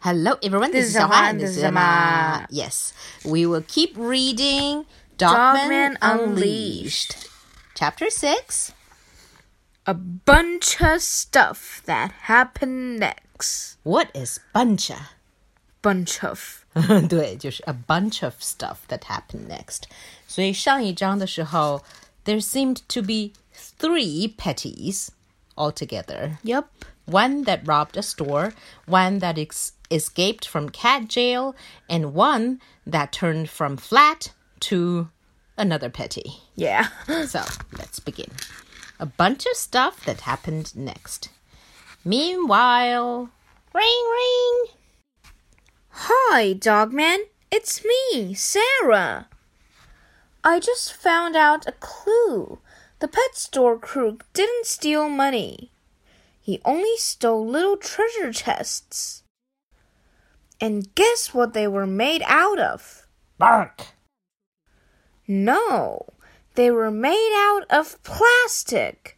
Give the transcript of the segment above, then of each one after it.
Hello, everyone. This, this is Xiaohua and this is Emma. Yes, we will keep reading Dog Man, Dogman Unleashed. Unleashed, Chapter 6. A bunch of stuff that happened next. What is bunch of? Bunch of. 对，就是 a bunch of stuff that happened next. 所以上一章的时候，there seemed to be three petties altogether. Yep. One that robbed a store, one that ex- escaped from cat jail, and one that turned from flat to another petty. Yeah. So let's begin. A bunch of stuff that happened next. Meanwhile, ring ring. Hi, Dog Man. It's me, Sarah. I just found out a clue. The pet store crook didn't steal money. He only stole little treasure chests. And guess what they were made out of? Bark. No, they were made out of plastic.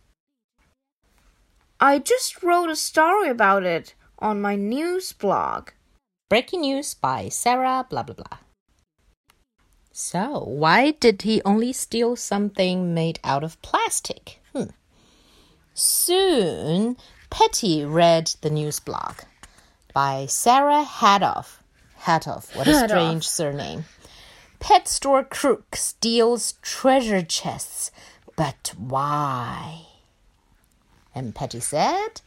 I just wrote a story about it on my news blog. Breaking news by Sarah, blah blah blah. So, why did he only steal something made out of plastic? Hmm. Soon, Petty read the news blog by Sarah Hadoff. Hadoff, what a Hadoff. strange surname. Pet store crook steals treasure chests, but why? And Petty said,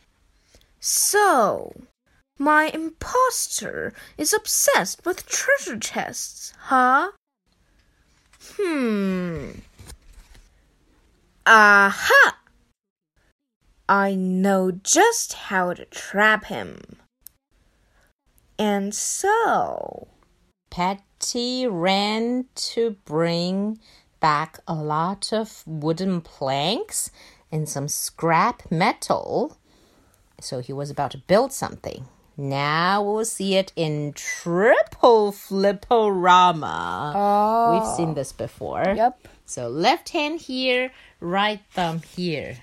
So, my impostor is obsessed with treasure chests, huh? Hmm. Aha! I know just how to trap him. And so. Patty ran to bring back a lot of wooden planks and some scrap metal. So he was about to build something. Now we'll see it in triple fliporama. Oh. We've seen oh. this before. Yep. So left hand here, right thumb here.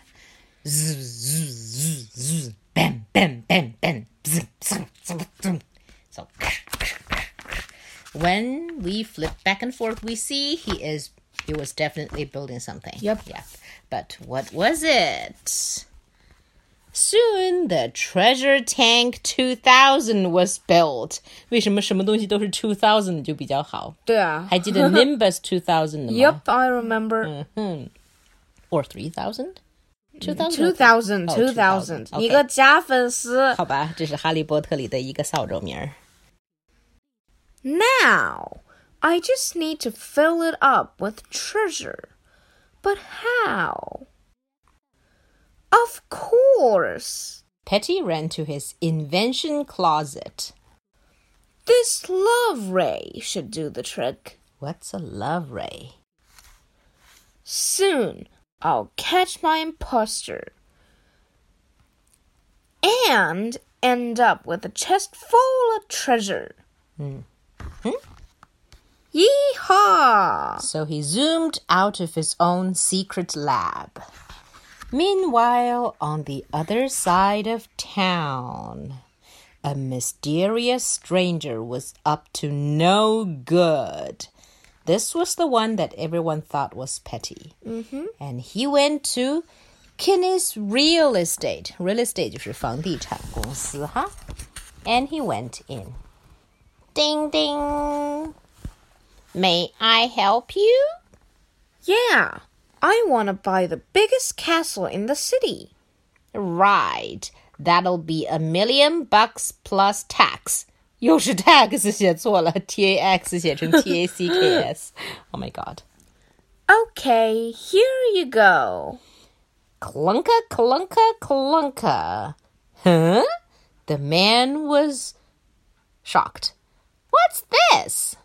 Zzz, zzz, zzz, zzz. Bam, bam, bam, bam. Zzz, zzz, zzz, zzz. So when we flip back and forth, we see he is he was definitely building something. Yep. Yeah. But what was it? Soon the treasure tank 2000 was built. 为什么什么东西都是 2000就比较好？对啊。还记得 Nimbus 2000的吗 Yep, I remember. Or 3000? 2000? 2000, 哦 2000. 2000一个假粉丝。好吧，这是哈利波特里的一个扫帚名儿。 Now, I just need to fill it up with treasure. But how? Of course. Petty ran to his invention closet. This love ray should do the trick. What's a love ray? Soon, I'll catch my imposter. And end up with a chest full of treasure. Hmm. Hmm? Yeehaw! So he zoomed out of his own secret lab. Meanwhile, on the other side of town, a mysterious stranger was up to no good. This was the one that everyone thought was petty. Mm-hmm. And he went to Kinney's Real Estate. Real estate 就是房地产公司哈。And he went in. Ding ding. May I help you? Yeah, I want to buy the biggest castle in the city. Right. That'll be a million bucks plus tax. 又是 tax 写错了，T A X 写成 T A C K S. Oh my god. Okay, here you go. Clunka, clunka, clunka. Huh? The man was shocked. What's this?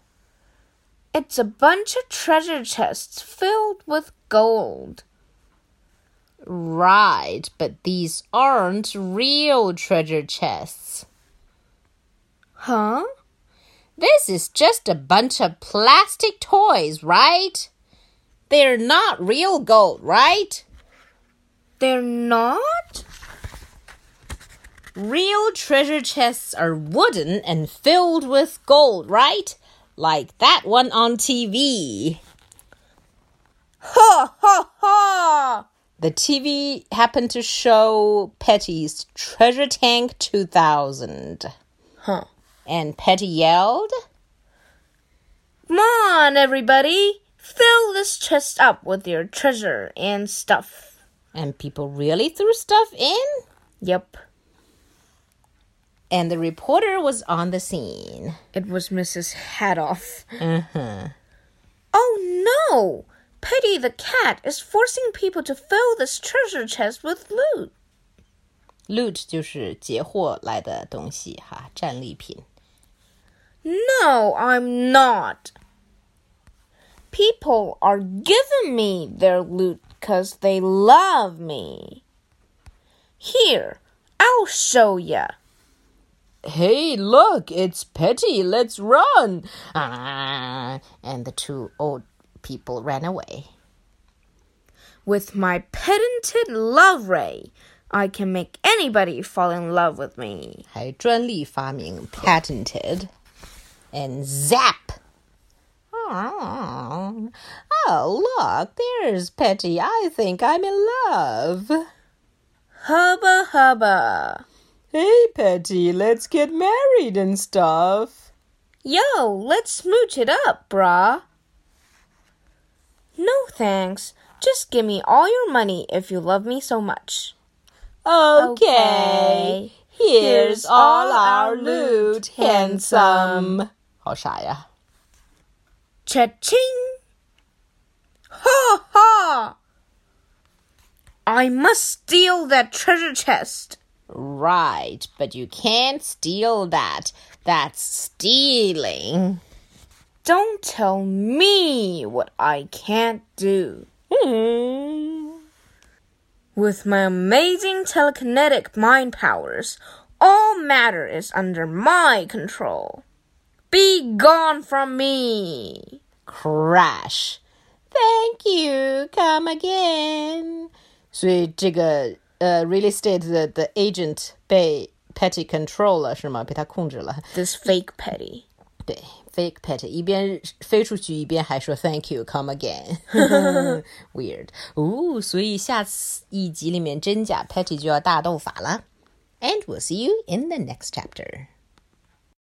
It's a bunch of treasure chests filled with gold. Right, but these aren't real treasure chests. Huh? This is just a bunch of plastic toys, right? They're not real gold, right? They're not? Real treasure chests are wooden and filled with gold, right? Like that one on TV. Ha ha ha! The TV happened to show Petty's Treasure Tank 2000. Huh. And Petty yelled, Come on, everybody! Fill this chest up with your treasure and stuff. and people really threw stuff in? Yep, And the reporter was on the scene. it was Mrs. Hadoff. Uh-huh. Oh no! Petty the cat is forcing people to fill this treasure chest with loot. Loot 就是劫获来的东西哈，战利品。 No, I'm not. People are giving me their loot because they love me. Here, I'll show ya. Hey, look, it's Petty. Let's run. Ah, and the two old people ran away. With my patented love ray, I can make anybody fall in love with me. 还专利发明 patented And zap. Oh, look, there's Petty. I think I'm in love. Hubba hubba. Hey, Petty, let's get married and stuff. Yo, let's smooch it up, brah. No thanks. Just give me all your money if you love me so much. Okay. Here's all our loot, handsome. 好傻呀。 Cha-ching! Ha ha! I must steal that treasure chest. Right, but you can't steal that. That's stealing. Don't tell me what I can't do. Hmm. With my amazing telekinetic mind powers, all matter is under my control. Be gone from me! Crash. Thank you. Come again. 所以这个呃、real estate 的的 agent 被 Petty control 了是吗？被他控制了。 This fake petty. 对，fake Petty 一边飞出去一边还说 Thank you, come again 。Weird. 哦，所以下次一集里面真假 Petty 就要大斗法了。And we'll see you in the next chapter.